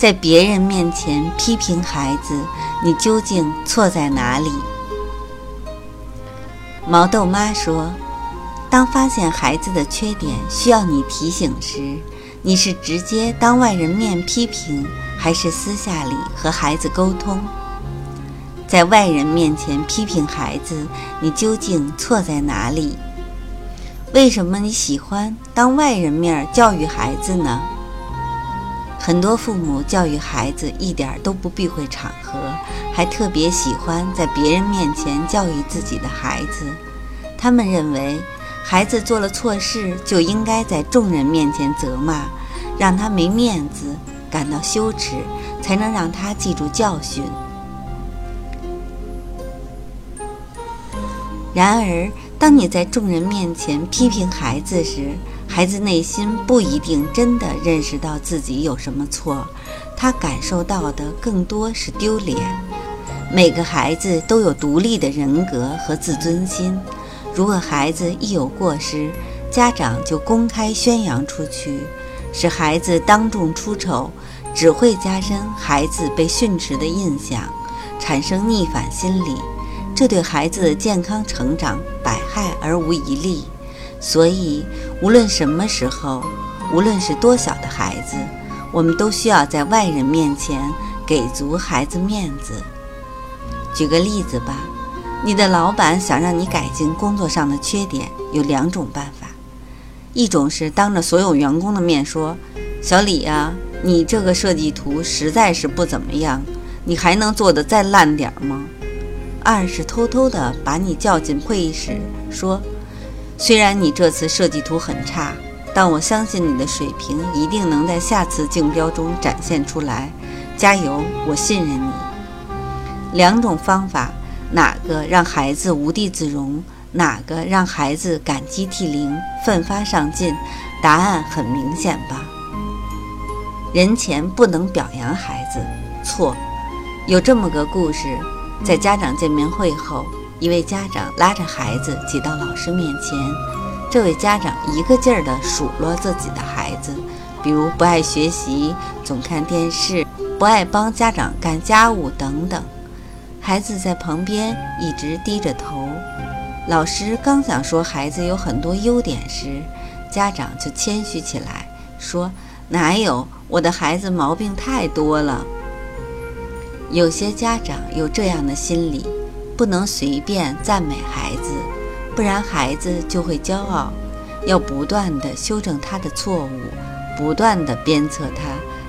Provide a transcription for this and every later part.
在别人面前批评孩子，你究竟错在哪里？毛豆妈说：“当发现孩子的缺点需要你提醒时，你是直接当外人面批评，还是私下里和孩子沟通？在外人面前批评孩子，你究竟错在哪里？为什么你喜欢当外人面教育孩子呢？”很多父母教育孩子一点都不避讳场合，还特别喜欢在别人面前教育自己的孩子。他们认为，孩子做了错事就应该在众人面前责骂，让他没面子，感到羞耻，才能让他记住教训。然而，当你在众人面前批评孩子时，孩子内心不一定真的认识到自己有什么错，他感受到的更多是丢脸。每个孩子都有独立的人格和自尊心，如果孩子一有过失，家长就公开宣扬出去，使孩子当众出丑，只会加深孩子被训斥的印象，产生逆反心理，这对孩子的健康成长百害而无一利。所以，无论什么时候，无论是多小的孩子，我们都需要在外人面前给足孩子面子。举个例子吧，你的老板想让你改进工作上的缺点，有两种办法：一种是当着所有员工的面说：“小李呀，你这个设计图实在是不怎么样，你还能做得再烂点吗？”二是偷偷的把你叫进会议室说。虽然你这次设计图很差，但我相信你的水平一定能在下次竞标中展现出来。加油，我信任你。两种方法，哪个让孩子无地自容？哪个让孩子感激涕零、奋发上进？答案很明显吧？人前不能表扬孩子，错。有这么个故事，在家长见面会后。一位家长拉着孩子挤到老师面前，这位家长一个劲儿地数落自己的孩子，比如不爱学习、总看电视、不爱帮家长干家务等等。孩子在旁边一直低着头。老师刚想说孩子有很多优点时，家长就谦虚起来，说：“哪有，我的孩子毛病太多了。”有些家长有这样的心理。不能随便赞美孩子，不然孩子就会骄傲。要不断地修正他的错误，不断地鞭策他，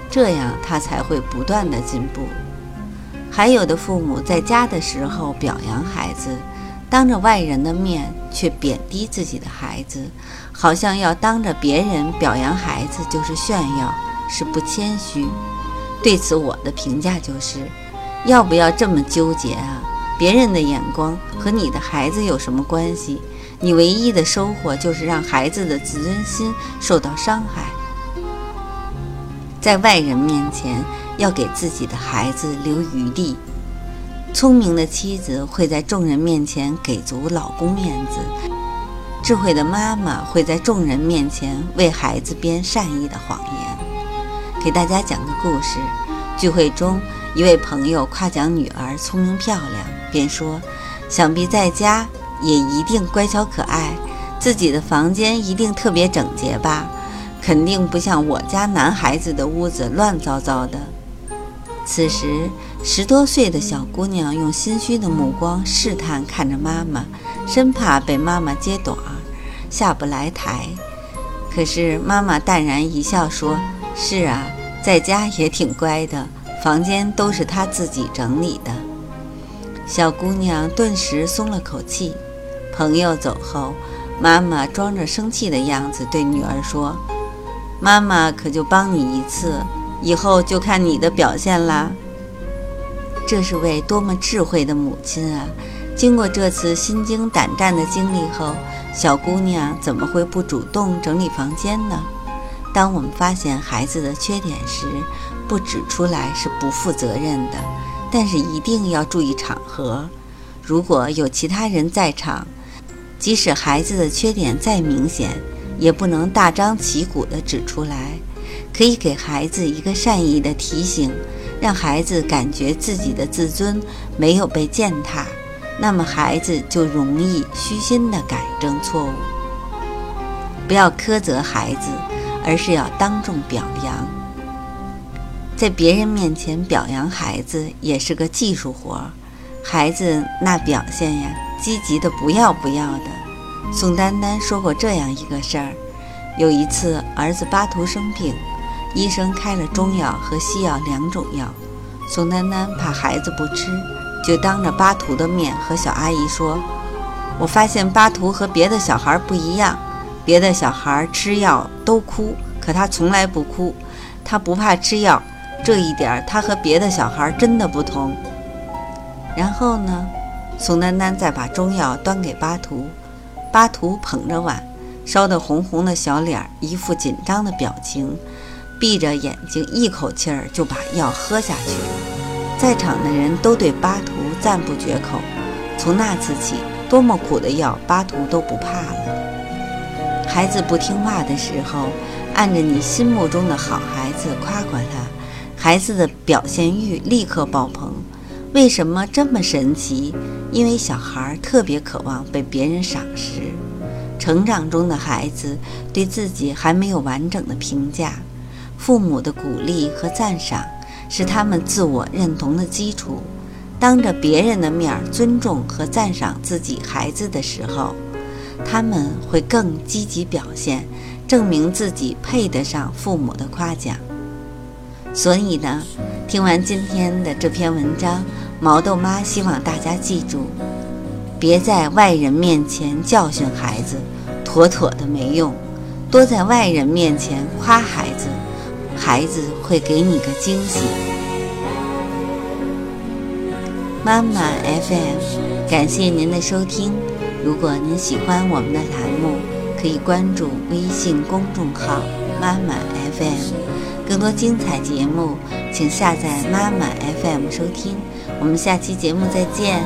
这样他才会不断地进步。还有的父母在家的时候表扬孩子，当着外人的面却贬低自己的孩子，好像要当着别人表扬孩子就是炫耀，是不谦虚。对此，我的评价就是：要不要这么纠结啊？别人的眼光和你的孩子有什么关系？你唯一的收获就是让孩子的自尊心受到伤害。在外人面前要给自己的孩子留余地。聪明的妻子会在众人面前给足老公面子，智慧的妈妈会在众人面前为孩子编善意的谎言。给大家讲个故事：聚会中，一位朋友夸奖女儿聪明漂亮。便说：“想必在家也一定乖巧可爱，自己的房间一定特别整洁吧？肯定不像我家男孩子的屋子乱糟糟的。”此时，十多岁的小姑娘用心虚的目光试探看着妈妈，生怕被妈妈揭短儿，下不来台。可是妈妈淡然一笑说：“是啊，在家也挺乖的，房间都是她自己整理的。”小姑娘顿时松了口气。朋友走后，妈妈装着生气的样子对女儿说：“妈妈可就帮你一次，以后就看你的表现啦。”这是位多么智慧的母亲啊！经过这次心惊胆战的经历后，小姑娘怎么会不主动整理房间呢？当我们发现孩子的缺点时，不指出来是不负责任的，但是一定要注意场合。如果有其他人在场，即使孩子的缺点再明显，也不能大张旗鼓地指出来。可以给孩子一个善意的提醒，让孩子感觉自己的自尊没有被践踏。那么孩子就容易虚心地改正错误。不要苛责孩子，而是要当众表扬。在别人面前表扬孩子也是个技术活儿。孩子那表现呀，积极的不要不要的。宋丹丹说过这样一个事儿：有一次儿子巴图生病，医生开了中药和西药两种药。宋丹丹怕孩子不吃。就当着巴图的面和小阿姨说：“我发现巴图和别的小孩不一样，别的小孩吃药都哭，可他从来不哭，他不怕吃药，这一点他和别的小孩真的不同。”然后呢，宋丹丹再把中药端给巴图，巴图捧着碗，烧得红红的小脸，一副紧张的表情，闭着眼睛，一口气儿就把药喝下去。在场的人都对巴图赞不绝口。从那次起，多么苦的药，巴图都不怕了。孩子不听话的时候，按着你心目中的好孩子夸夸他，孩子的表现欲立刻爆棚。为什么这么神奇？因为小孩特别渴望被别人赏识。成长中的孩子对自己还没有完整的评价，父母的鼓励和赞赏。是他们自我认同的基础。当着别人的面尊重和赞赏自己孩子的时候，他们会更积极表现，证明自己配得上父母的夸奖。所以呢，听完今天的这篇文章，毛豆妈希望大家记住：别在外人面前教训孩子，妥妥的没用；多在外人面前夸孩子。孩子会给你个惊喜。妈妈 FM，感谢您的收听。如果您喜欢我们的栏目，可以关注微信公众号“妈妈 FM”，更多精彩节目，请下载妈妈 FM 收听。我们下期节目再见。